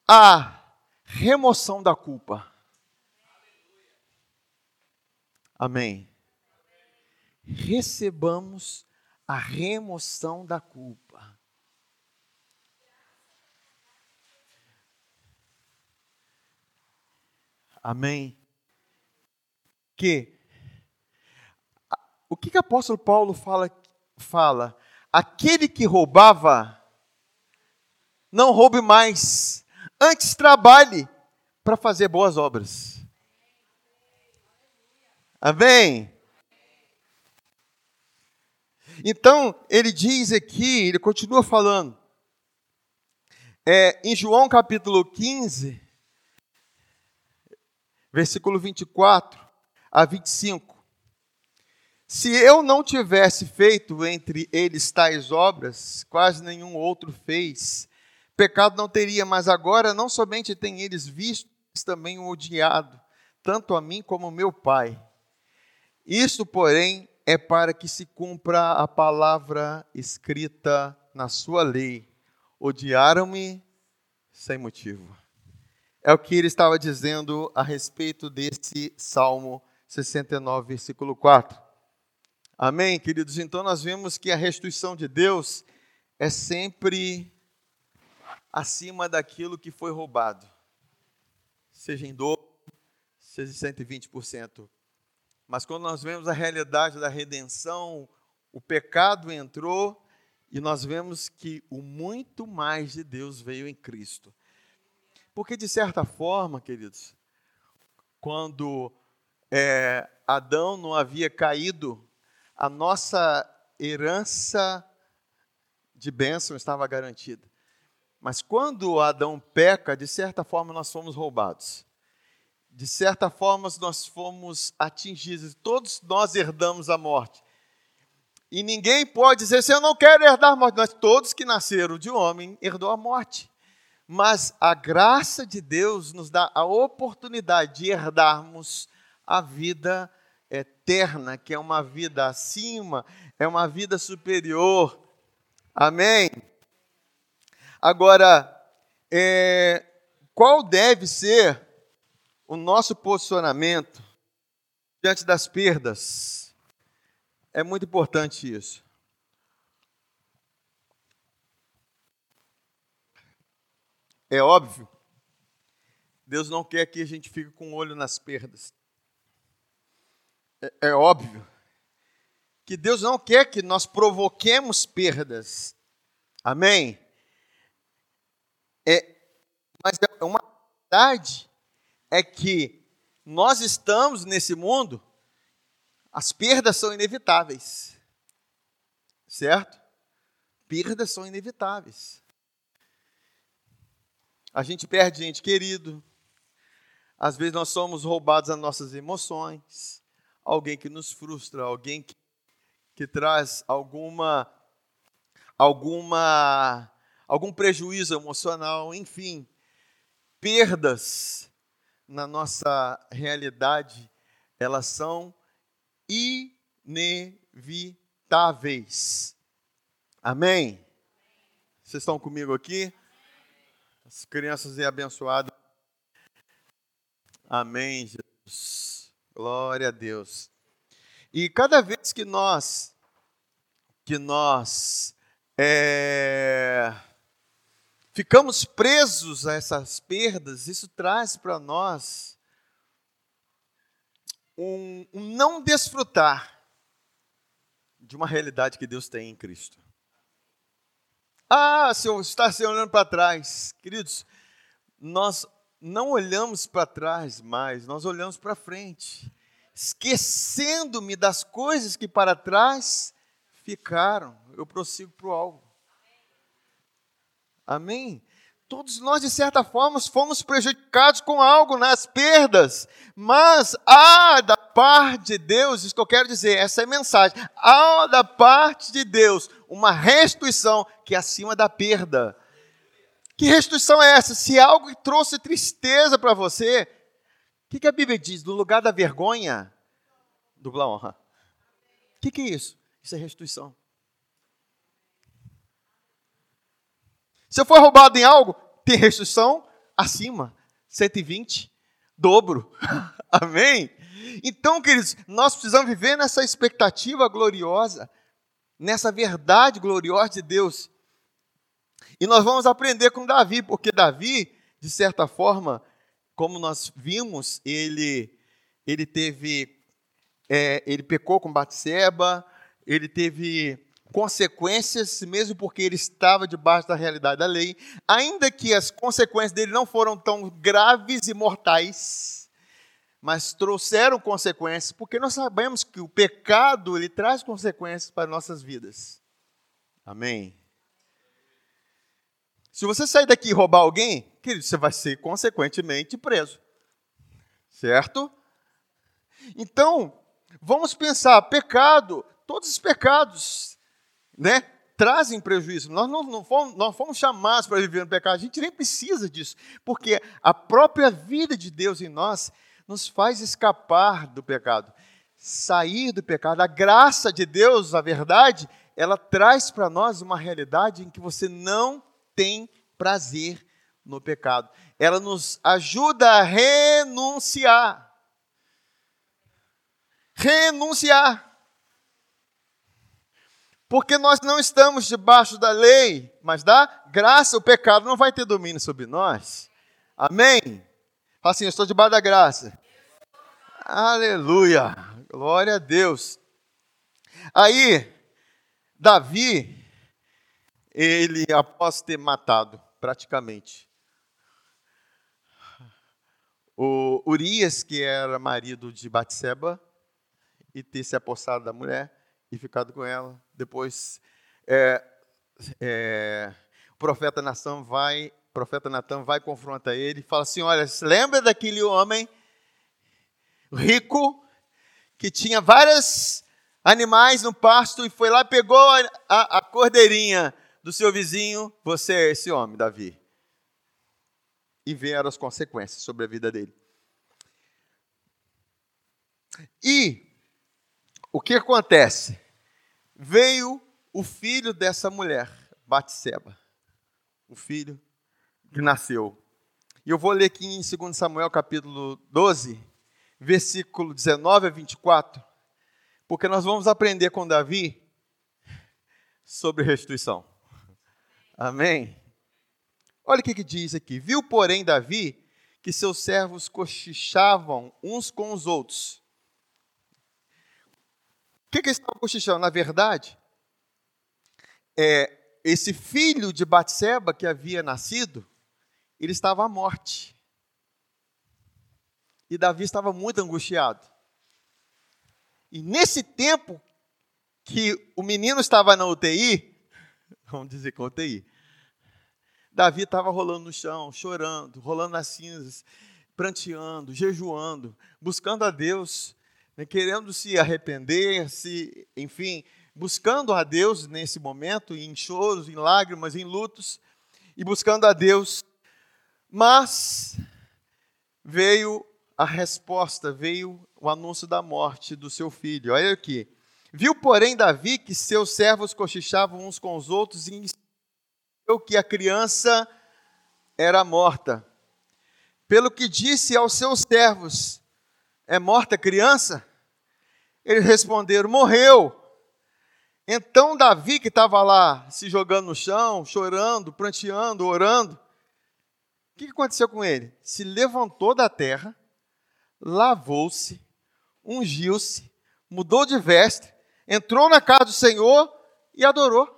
[SPEAKER 2] a remoção da culpa. Amém. Recebamos a remoção da culpa. Amém. Que o que, que o apóstolo Paulo fala, fala? Aquele que roubava, não roube mais, antes trabalhe para fazer boas obras. Amém? Então, ele diz aqui, ele continua falando, é, em João capítulo 15, versículo 24 a 25. Se eu não tivesse feito entre eles tais obras, quase nenhum outro fez, pecado não teria, mas agora não somente tem eles visto, mas também o odiado, tanto a mim como meu Pai. Isso, porém, é para que se cumpra a palavra escrita na sua lei: odiaram-me sem motivo. É o que ele estava dizendo a respeito desse Salmo 69, versículo 4. Amém, queridos? Então nós vemos que a restituição de Deus é sempre acima daquilo que foi roubado, seja em dobro, seja 120%. Mas quando nós vemos a realidade da redenção, o pecado entrou e nós vemos que o muito mais de Deus veio em Cristo. Porque, de certa forma, queridos, quando é, Adão não havia caído, a nossa herança de bênção estava garantida. Mas quando Adão peca, de certa forma nós fomos roubados de certa forma, nós fomos atingidos, todos nós herdamos a morte. E ninguém pode dizer assim: eu não quero herdar a morte. Nós, todos que nasceram de homem, herdou a morte. Mas a graça de Deus nos dá a oportunidade de herdarmos a vida eterna, que é uma vida acima, é uma vida superior. Amém? Agora, é, qual deve ser o nosso posicionamento diante das perdas. É muito importante isso. É óbvio, Deus não quer que a gente fique com o olho nas perdas. É, é óbvio que Deus não quer que nós provoquemos perdas. Amém? É, mas é uma verdade é que nós estamos nesse mundo, as perdas são inevitáveis. Certo? Perdas são inevitáveis. A gente perde gente querido. Às vezes nós somos roubados as nossas emoções. Alguém que nos frustra, alguém que, que traz alguma alguma algum prejuízo emocional, enfim. perdas na nossa realidade, elas são inevitáveis. Amém? Vocês estão comigo aqui? As crianças e abençoadas. Amém, Jesus. Glória a Deus. E cada vez que nós que nós é, ficamos presos a essas perdas, isso traz para nós um, um não desfrutar de uma realidade que Deus tem em Cristo. Ah, se eu estar se olhando para trás, queridos, nós não olhamos para trás mais, nós olhamos para frente, esquecendo-me das coisas que para trás ficaram, eu prossigo para o alvo. Amém? Todos nós, de certa forma, fomos prejudicados com algo nas perdas, mas há da parte de Deus, isso que eu quero dizer, essa é a mensagem, há da parte de Deus uma restituição que é acima da perda. Que restituição é essa? Se algo trouxe tristeza para você, o que, que, a Bíblia diz? No lugar da vergonha, dupla honra. O que, que é isso? Isso é restituição. Se eu for roubado em algo, tem restituição acima. 120, dobro. *laughs* Amém? Então, queridos, nós precisamos viver nessa expectativa gloriosa, nessa verdade gloriosa de Deus. E nós vamos aprender com Davi, porque Davi, de certa forma, como nós vimos, ele, ele teve, é, ele pecou com Batseba, ele teve consequências, mesmo porque ele estava debaixo da realidade da lei, ainda que as consequências dele não foram tão graves e mortais, mas trouxeram consequências, porque nós sabemos que o pecado ele traz consequências para nossas vidas. Amém. Se você sair daqui e roubar alguém, querido, você vai ser consequentemente preso. Certo? Então, vamos pensar, pecado todos os pecados, né? Trazem prejuízo. Nós não, não, fomos, não fomos chamados para viver no pecado, a gente nem precisa disso, porque a própria vida de Deus em nós nos faz escapar do pecado, sair do pecado. A graça de Deus, a verdade, ela traz para nós uma realidade em que você não tem prazer no pecado. Ela nos ajuda a renunciar. Renunciar. Porque nós não estamos debaixo da lei, mas da graça, o pecado não vai ter domínio sobre nós. Amém? Fala assim, eu estou debaixo da graça. Aleluia! Glória a Deus. Aí, Davi, ele, após ter matado, praticamente, o Urias, que era marido de Batseba, e ter se apossado da mulher, e ficado com ela. Depois, é, é, o profeta Natan vai, profeta Natan vai confrontar ele e fala assim: Olha, lembra daquele homem rico que tinha vários animais no pasto e foi lá pegou a, a, a cordeirinha do seu vizinho? Você é esse homem, Davi. E vieram as consequências sobre a vida dele. E o que acontece? Veio o filho dessa mulher, Batseba, o filho que nasceu. E eu vou ler aqui em 2 Samuel capítulo 12, versículo 19 a 24, porque nós vamos aprender com Davi sobre restituição. Amém? Olha o que, que diz aqui. Viu, porém, Davi que seus servos cochichavam uns com os outros o que, que eles estavam cochichando? Na verdade, é, esse filho de Batseba que havia nascido, ele estava à morte. E Davi estava muito angustiado. E nesse tempo que o menino estava na UTI, *laughs* vamos dizer que UTI, Davi estava rolando no chão, chorando, rolando nas cinzas, pranteando, jejuando, buscando a Deus né, querendo se arrepender, se, enfim, buscando a Deus nesse momento, em choros, em lágrimas, em lutos, e buscando a Deus Mas veio a resposta, veio o anúncio da morte do seu filho. Olha aqui. Viu, porém, Davi que seus servos cochichavam uns com os outros e entendeu que a criança era morta. Pelo que disse aos seus servos: É morta a criança? Eles responderam: Morreu. Então Davi, que estava lá se jogando no chão, chorando, pranteando, orando, o que aconteceu com ele? Se levantou da terra, lavou-se, ungiu-se, mudou de veste, entrou na casa do Senhor e adorou.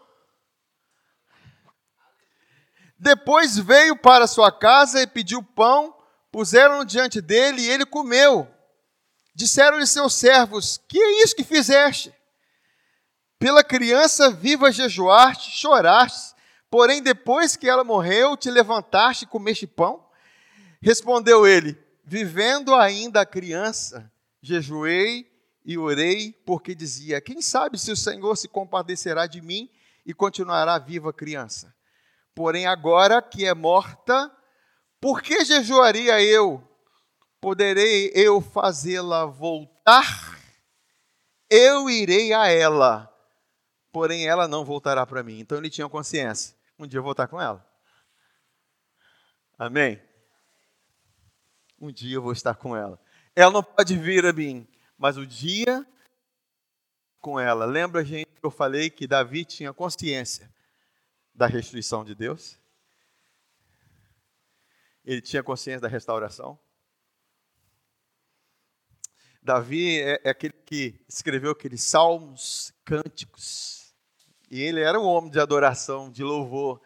[SPEAKER 2] Depois veio para sua casa e pediu pão, puseram diante dele e ele comeu. Disseram-lhe seus servos: Que é isso que fizeste? Pela criança viva jejuaste, choraste, porém depois que ela morreu, te levantaste e comeste pão? Respondeu ele: Vivendo ainda a criança, jejuei e orei, porque dizia: Quem sabe se o Senhor se compadecerá de mim e continuará viva a criança? Porém, agora que é morta, por que jejuaria eu? Poderei eu fazê-la voltar? Eu irei a ela, porém ela não voltará para mim. Então ele tinha consciência: um dia eu vou estar com ela. Amém? um dia eu vou estar com ela. Ela não pode vir a mim, mas o dia com ela. Lembra, gente, que eu falei que Davi tinha consciência da restrição de Deus? Ele tinha consciência da restauração? Davi é, é aquele que escreveu aqueles salmos, cânticos. E ele era um homem de adoração, de louvor,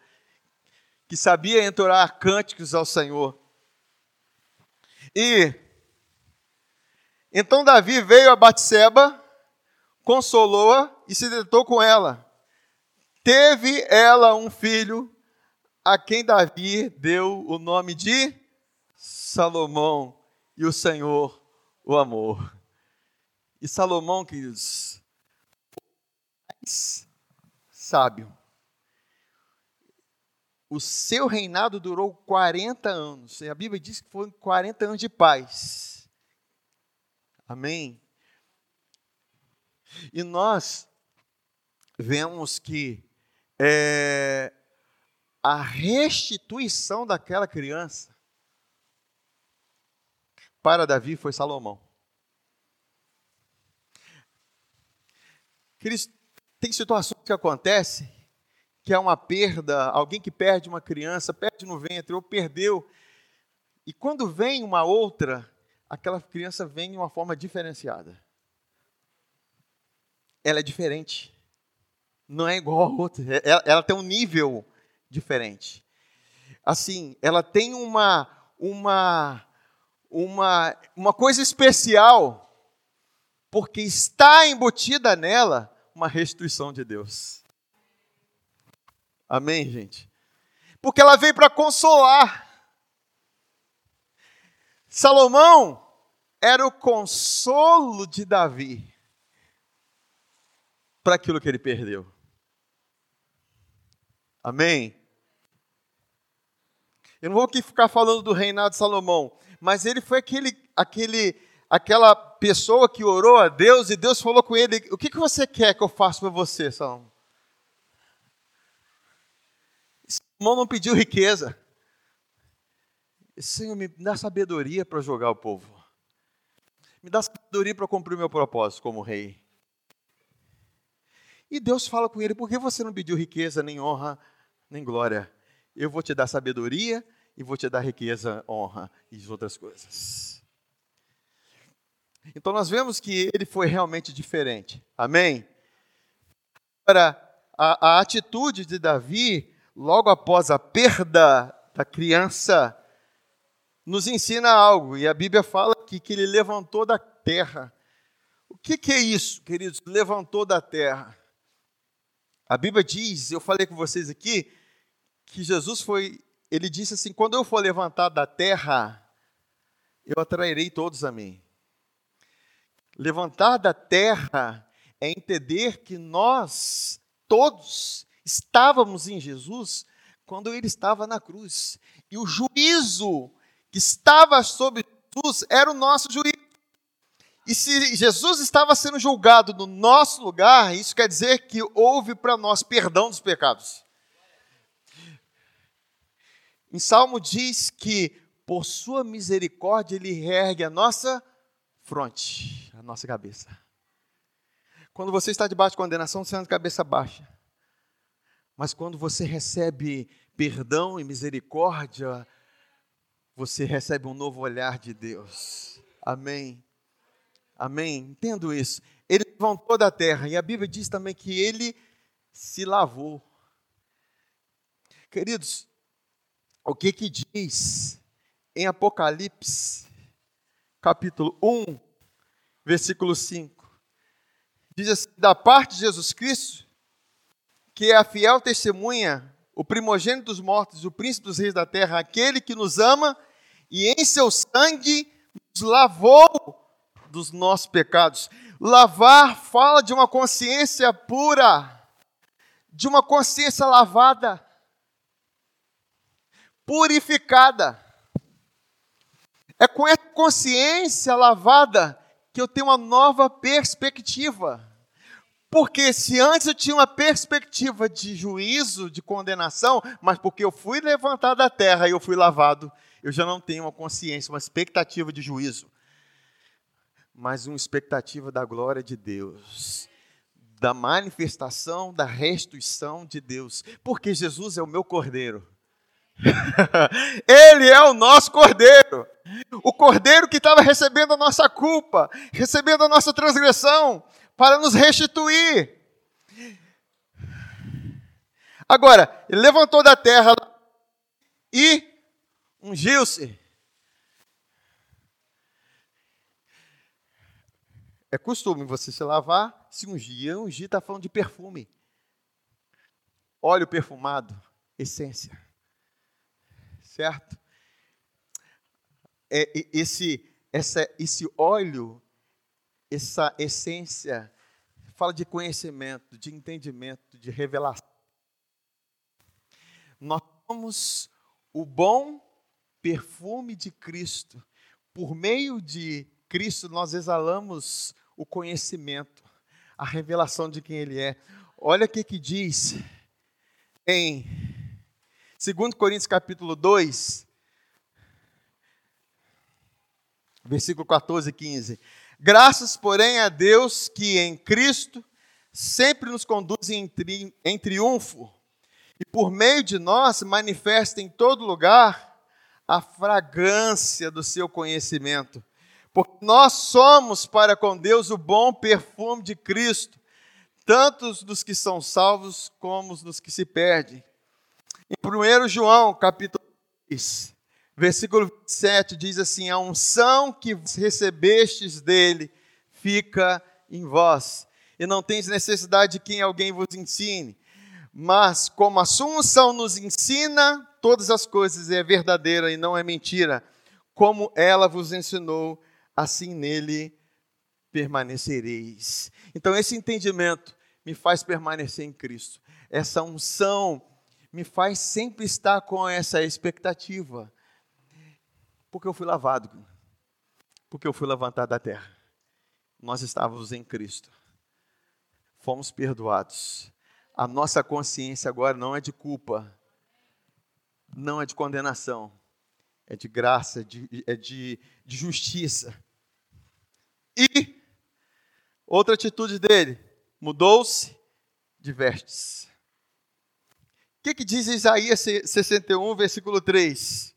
[SPEAKER 2] que sabia entoar cânticos ao Senhor. E então Davi veio a Batseba, consolou-a e se deitou com ela. Teve ela um filho, a quem Davi deu o nome de Salomão, e o Senhor o amou. E Salomão, queridos, mais sábio o seu reinado durou 40 anos. E a Bíblia diz que foram 40 anos de paz. Amém? E nós vemos que é, a restituição daquela criança para Davi foi Salomão. tem situações que acontecem que é uma perda, alguém que perde uma criança, perde no ventre ou perdeu. E quando vem uma outra, aquela criança vem de uma forma diferenciada. Ela é diferente. Não é igual a outra. Ela, é, ela tem um nível diferente. Assim, ela tem uma uma uma uma coisa especial porque está embutida nela uma restrição de Deus. Amém, gente? Porque ela veio para consolar. Salomão era o consolo de Davi para aquilo que ele perdeu. Amém? Eu não vou aqui ficar falando do reinado de Salomão, mas ele foi aquele, aquele, aquela pessoa que orou a Deus e Deus falou com ele: O que, que você quer que eu faça para você, Salomão? irmão não pediu riqueza. Senhor, me dá sabedoria para jogar o povo. Me dá sabedoria para cumprir o meu propósito como rei. E Deus fala com ele: por que você não pediu riqueza, nem honra, nem glória? Eu vou te dar sabedoria e vou te dar riqueza, honra e outras coisas. Então nós vemos que ele foi realmente diferente. Amém? Agora, a, a atitude de Davi logo após a perda da criança, nos ensina algo. E a Bíblia fala que, que ele levantou da terra. O que, que é isso, queridos? Levantou da terra. A Bíblia diz, eu falei com vocês aqui, que Jesus foi, ele disse assim: quando eu for levantado da terra, eu atrairei todos a mim. Levantar da terra é entender que nós, todos, estávamos em Jesus quando ele estava na cruz. E o juízo que estava sobre Jesus era o nosso juízo. E se Jesus estava sendo julgado no nosso lugar, isso quer dizer que houve para nós perdão dos pecados. Em Salmo diz que por sua misericórdia ele ergue a nossa fronte, a nossa cabeça. Quando você está debaixo de condenação, você anda cabeça baixa. Mas quando você recebe perdão e misericórdia, você recebe um novo olhar de Deus. Amém. Amém? Entendo isso. Ele levantou da terra, e a Bíblia diz também que ele se lavou. Queridos, o que que diz em Apocalipse, capítulo 1, versículo 5? Diz assim: da parte de Jesus Cristo, que é a fiel testemunha, o primogênito dos mortos, o príncipe dos reis da terra, aquele que nos ama e em seu sangue nos lavou dos nossos pecados. Lavar fala de uma consciência pura, de uma consciência lavada, purificada. É com essa consciência lavada que eu tenho uma nova perspectiva. Porque se antes eu tinha uma perspectiva de juízo, de condenação, mas porque eu fui levantado da terra e eu fui lavado, eu já não tenho uma consciência, uma expectativa de juízo mas uma expectativa da glória de Deus, da manifestação, da restituição de Deus, porque Jesus é o meu cordeiro. *laughs* Ele é o nosso cordeiro, o cordeiro que estava recebendo a nossa culpa, recebendo a nossa transgressão, para nos restituir. Agora, ele levantou da terra e ungiu-se É costume você se lavar, se ungir. Ungir está falando de perfume. Óleo perfumado, essência. Certo? É, esse, essa, esse óleo, essa essência, fala de conhecimento, de entendimento, de revelação. Nós somos o bom perfume de Cristo. Por meio de Cristo, nós exalamos o conhecimento, a revelação de quem Ele é. Olha o que, que diz em 2 Coríntios capítulo 2, versículo 14 e 15. Graças, porém, a Deus que em Cristo sempre nos conduz em, tri, em triunfo e por meio de nós manifesta em todo lugar a fragrância do seu conhecimento. Porque nós somos para com Deus o bom perfume de Cristo, tanto dos que são salvos como dos que se perdem. Em 1 João, capítulo 3, versículo 27, diz assim: A unção que recebestes dele fica em vós, e não tens necessidade de quem alguém vos ensine. Mas como a sua unção nos ensina todas as coisas, é verdadeira e não é mentira, como ela vos ensinou, assim nele permanecereis. Então, esse entendimento me faz permanecer em Cristo. Essa unção me faz sempre estar com essa expectativa. Porque eu fui lavado, porque eu fui levantado da terra. Nós estávamos em Cristo, fomos perdoados. A nossa consciência agora não é de culpa, não é de condenação, é de graça, de, é de, de justiça. E outra atitude dele, mudou-se de vestes. Que, que diz Isaías 61, versículo 3?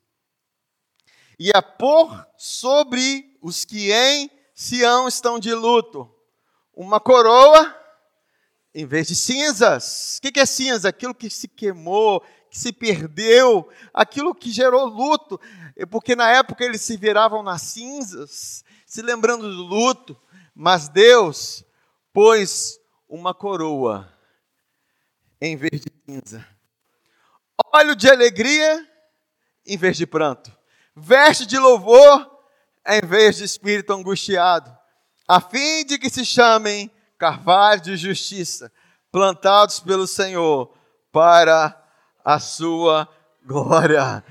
[SPEAKER 2] E a pôr sobre os que em Sião estão de luto uma coroa em vez de cinzas. O que, que é cinza? Aquilo que se queimou, que se perdeu, aquilo que gerou luto, porque na época eles se viravam nas cinzas, se lembrando do luto, mas Deus pôs uma coroa em vez de cinza, óleo de alegria em vez de pranto, veste de louvor em vez de espírito angustiado, a fim de que se chamem carvalho de justiça, plantados pelo Senhor para a sua glória.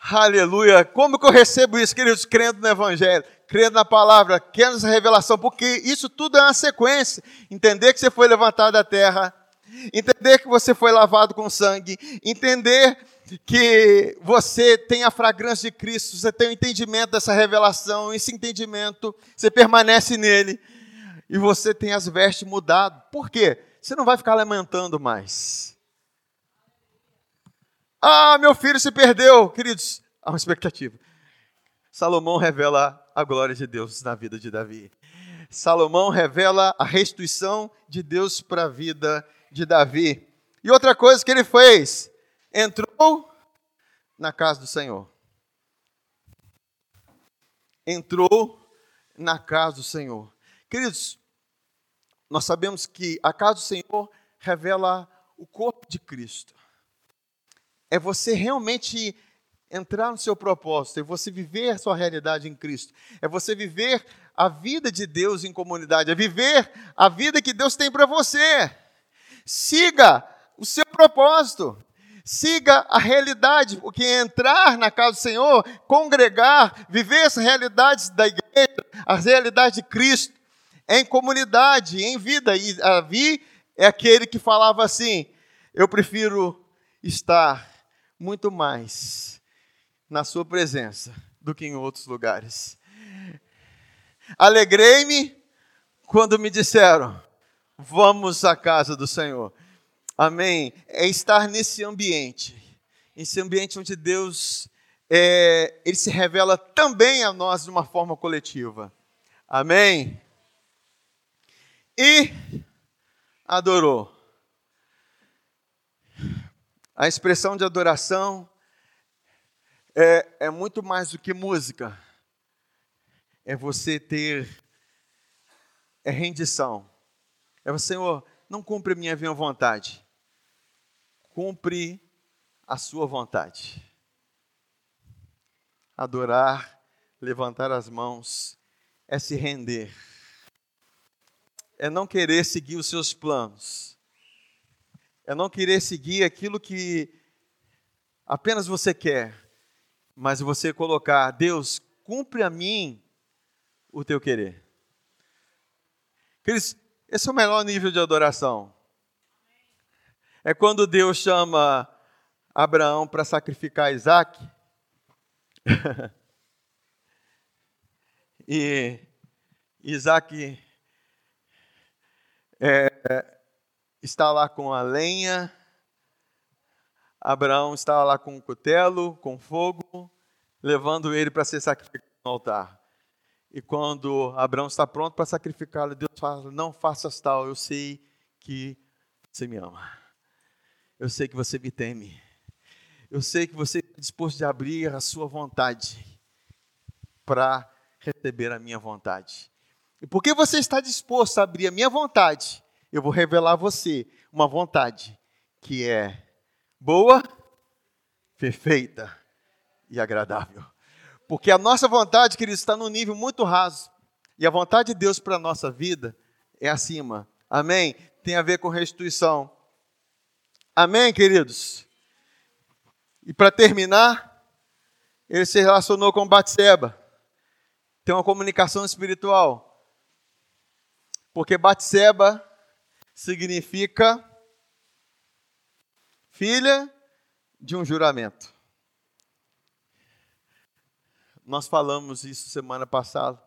[SPEAKER 2] Aleluia. Como que eu recebo isso, queridos? Crendo no Evangelho, crendo na palavra, crendo nessa revelação, porque isso tudo é uma sequência. Entender que você foi levantado da terra, entender que você foi lavado com sangue, entender que você tem a fragrância de Cristo, você tem o entendimento dessa revelação, esse entendimento, você permanece nele e você tem as vestes mudadas. Por quê? Você não vai ficar lamentando mais. Ah, meu filho se perdeu. Queridos, há uma expectativa. Salomão revela a glória de Deus na vida de Davi. Salomão revela a restituição de Deus para a vida de Davi. E outra coisa que ele fez, entrou na casa do Senhor. Entrou na casa do Senhor. Queridos, nós sabemos que a casa do Senhor revela o corpo de Cristo. É você realmente entrar no seu propósito, é você viver a sua realidade em Cristo, é você viver a vida de Deus em comunidade, é viver a vida que Deus tem para você. Siga o seu propósito. Siga a realidade, porque entrar na casa do Senhor, congregar, viver as realidades da igreja, a realidade de Cristo, é em comunidade, em vida. E Davi é aquele que falava assim: eu prefiro estar muito mais na Sua presença do que em outros lugares. Alegrei-me quando me disseram: vamos à casa do Senhor. Amém. É estar nesse ambiente, esse ambiente onde Deus é, ele se revela também a nós de uma forma coletiva. Amém. E adorou. A expressão de adoração é, é muito mais do que música. É você ter é rendição. É você, Senhor, não cumpre a minha vontade cumpre a sua vontade. Adorar, levantar as mãos, é se render, é não querer seguir os seus planos, é não querer seguir aquilo que apenas você quer, mas você colocar, Deus, cumpre a mim o teu querer. Cristo, esse é o melhor nível de adoração. É quando Deus chama Abraão para sacrificar Isaac. *laughs* e Isaac é, está lá com a lenha, Abraão está lá com o cutelo, com fogo, levando ele para ser sacrificado no altar. E quando Abraão está pronto para sacrificá-lo, Deus fala: Não faças tal, eu sei que você me ama. Eu sei que você me teme. Eu sei que você está disposto a abrir a sua vontade para receber a minha vontade. E porque você está disposto a abrir a minha vontade, eu vou revelar a você uma vontade que é boa, perfeita e agradável. Porque a nossa vontade, querido, está num nível muito raso. E a vontade de Deus para a nossa vida é acima. Amém? Tem a ver com restituição. Amém, queridos? E para terminar, ele se relacionou com Batseba. Tem uma comunicação espiritual. Porque Batseba significa filha de um juramento. Nós falamos isso semana passada,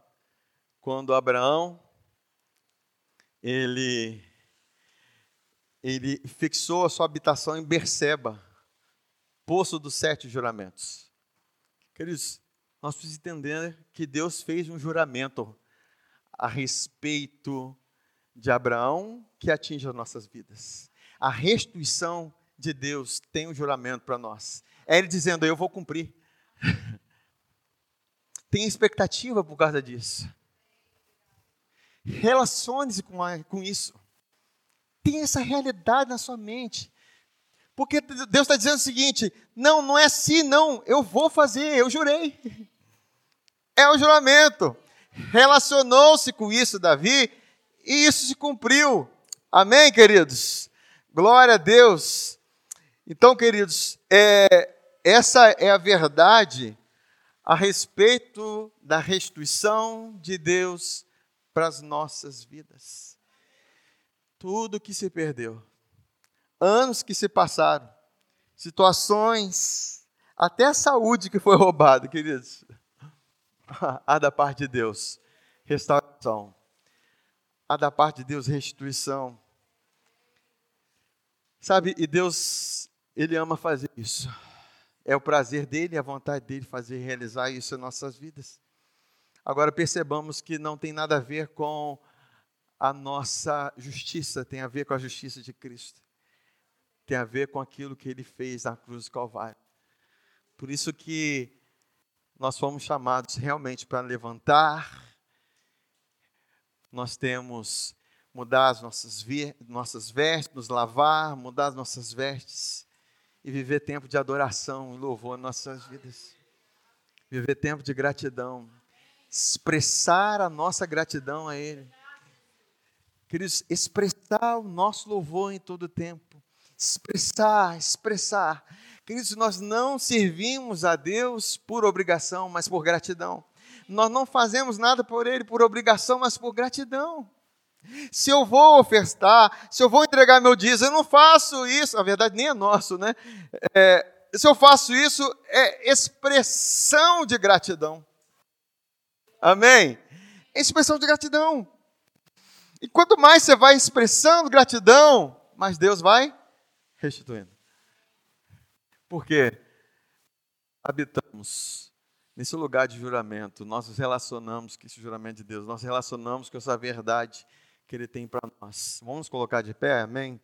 [SPEAKER 2] quando Abraão ele ele fixou a sua habitação em Berseba, poço dos sete juramentos. Queridos, nós precisamos entender que Deus fez um juramento a respeito de Abraão que atinge as nossas vidas. A restituição de Deus tem um juramento para nós. É Ele dizendo: Eu vou cumprir. *laughs* tem expectativa por causa disso. Relacione-se com, com isso. Tem essa realidade na sua mente. Porque Deus está dizendo o seguinte: não, não é assim, não, eu vou fazer, eu jurei. *laughs* É o juramento. Relacionou-se com isso, Davi, e isso se cumpriu. Amém, queridos? Glória a Deus. Então, queridos, é, essa é a verdade a respeito da restituição de Deus para as nossas vidas. Tudo que se perdeu, anos que se passaram, situações, até a saúde que foi *laughs* roubada, queridos. A da parte de Deus, restauração. A da parte de Deus, restituição. Sabe, e Deus, Ele ama fazer isso. É o prazer dele, a vontade dele fazer realizar isso em nossas vidas. Agora percebamos que não tem nada a ver com a nossa justiça, tem a ver com a justiça de Cristo. Tem a ver com aquilo que ele fez na cruz do Calvário. Por isso que nós fomos chamados realmente para levantar, nós temos mudar as nossas, nossas vestes, nos lavar, mudar as nossas vestes e viver tempo de adoração e louvor nas nossas vidas. Viver tempo de gratidão. Expressar a nossa gratidão a Ele. Queridos, expressar o nosso louvor em todo o tempo. Expressar, expressar. Queridos, nós não servimos a Deus por obrigação, mas por gratidão. Nós não fazemos nada por Ele por obrigação, mas por gratidão. Se eu vou ofertar, se eu vou entregar meu dízimo, eu não faço isso, na verdade nem é nosso, né? É, se eu faço isso, é expressão de gratidão. Amém? É expressão de gratidão. E quanto mais você vai expressando gratidão, mais Deus vai restituindo. Porque habitamos nesse lugar de juramento, nós nos relacionamos com esse juramento de Deus, nós relacionamos com essa verdade que Ele tem para nós. Vamos colocar de pé, amém?